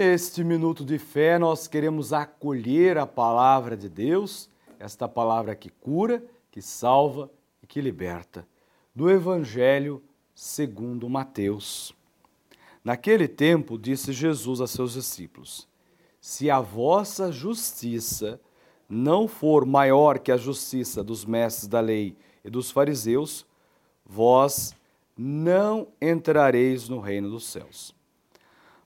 neste minuto de fé, nós queremos acolher a palavra de Deus, esta palavra que cura, que salva e que liberta, do Evangelho segundo Mateus. Naquele tempo, disse Jesus a seus discípulos: Se a vossa justiça não for maior que a justiça dos mestres da lei e dos fariseus, vós não entrareis no reino dos céus.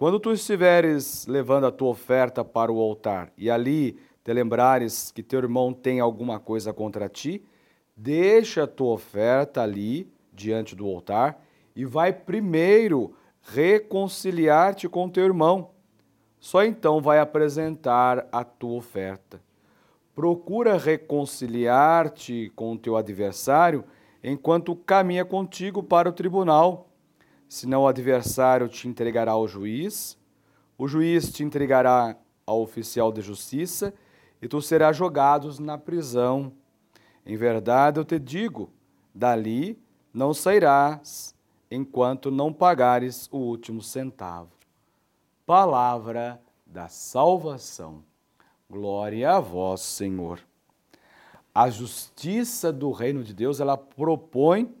quando tu estiveres levando a tua oferta para o altar e ali te lembrares que teu irmão tem alguma coisa contra ti, deixa a tua oferta ali diante do altar e vai primeiro reconciliar-te com teu irmão. Só então vai apresentar a tua oferta. Procura reconciliar-te com o teu adversário enquanto caminha contigo para o tribunal senão o adversário te entregará ao juiz, o juiz te entregará ao oficial de justiça e tu serás jogado na prisão. Em verdade eu te digo, dali não sairás enquanto não pagares o último centavo. Palavra da salvação. Glória a vós, Senhor. A justiça do reino de Deus, ela propõe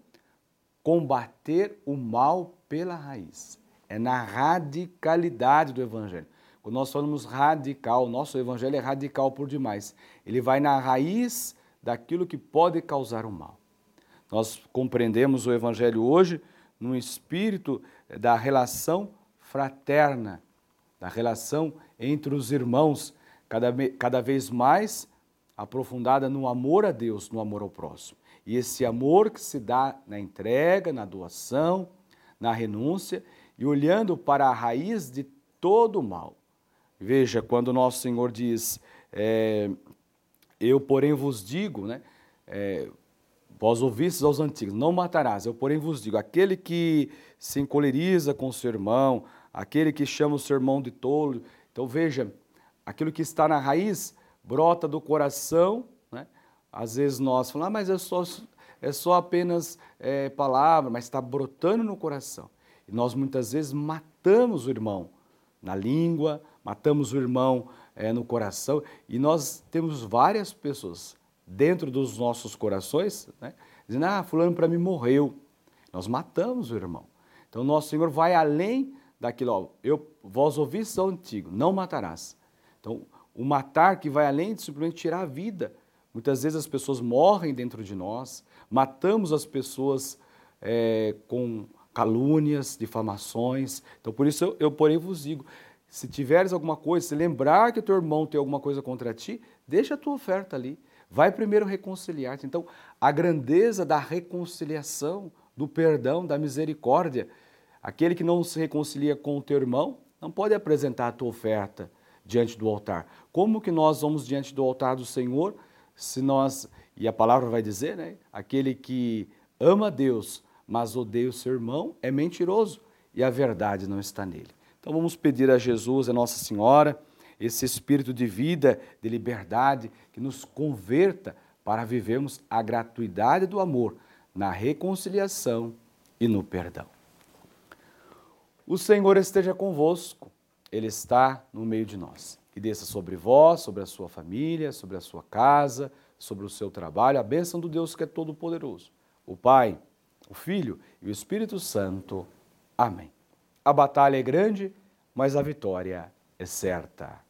combater o mal pela raiz. É na radicalidade do evangelho. Quando nós falamos radical, nosso evangelho é radical por demais. Ele vai na raiz daquilo que pode causar o mal. Nós compreendemos o evangelho hoje no espírito da relação fraterna, da relação entre os irmãos, cada, cada vez mais aprofundada no amor a Deus, no amor ao próximo. E esse amor que se dá na entrega, na doação, na renúncia e olhando para a raiz de todo o mal. Veja, quando nosso Senhor diz, é, eu porém vos digo, né, é, vós ouvistes aos antigos, não matarás, eu porém vos digo, aquele que se encoleriza com seu irmão, aquele que chama o seu irmão de tolo, então veja, aquilo que está na raiz brota do coração, né? às vezes nós falamos, ah, mas é só é só apenas é, palavra, mas está brotando no coração. E nós muitas vezes matamos o irmão na língua, matamos o irmão é, no coração, e nós temos várias pessoas dentro dos nossos corações, né, dizendo, ah, fulano para mim morreu. Nós matamos o irmão. Então, nosso Senhor vai além daquilo, ó, eu, vós ouvistes ao antigo, não matarás. Então, o matar que vai além de simplesmente tirar a vida. Muitas vezes as pessoas morrem dentro de nós, matamos as pessoas é, com calúnias, difamações. Então, por isso eu, eu, porém, vos digo: se tiveres alguma coisa, se lembrar que teu irmão tem alguma coisa contra ti, deixa a tua oferta ali. Vai primeiro reconciliar-te. Então, a grandeza da reconciliação, do perdão, da misericórdia. Aquele que não se reconcilia com o teu irmão não pode apresentar a tua oferta diante do altar. Como que nós vamos diante do altar do Senhor se nós e a palavra vai dizer, né? Aquele que ama Deus, mas odeia o seu irmão, é mentiroso e a verdade não está nele. Então vamos pedir a Jesus, a Nossa Senhora, esse espírito de vida, de liberdade, que nos converta para vivermos a gratuidade do amor na reconciliação e no perdão. O Senhor esteja convosco, Ele está no meio de nós. Que desça sobre vós, sobre a sua família, sobre a sua casa, sobre o seu trabalho, a bênção do Deus que é todo-poderoso, o Pai, o Filho e o Espírito Santo. Amém. A batalha é grande, mas a vitória é certa.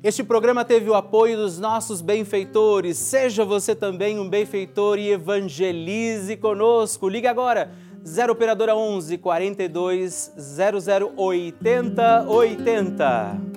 Este programa teve o apoio dos nossos benfeitores. Seja você também um benfeitor e evangelize conosco. Ligue agora 0 operadora 11 42 00 80 80.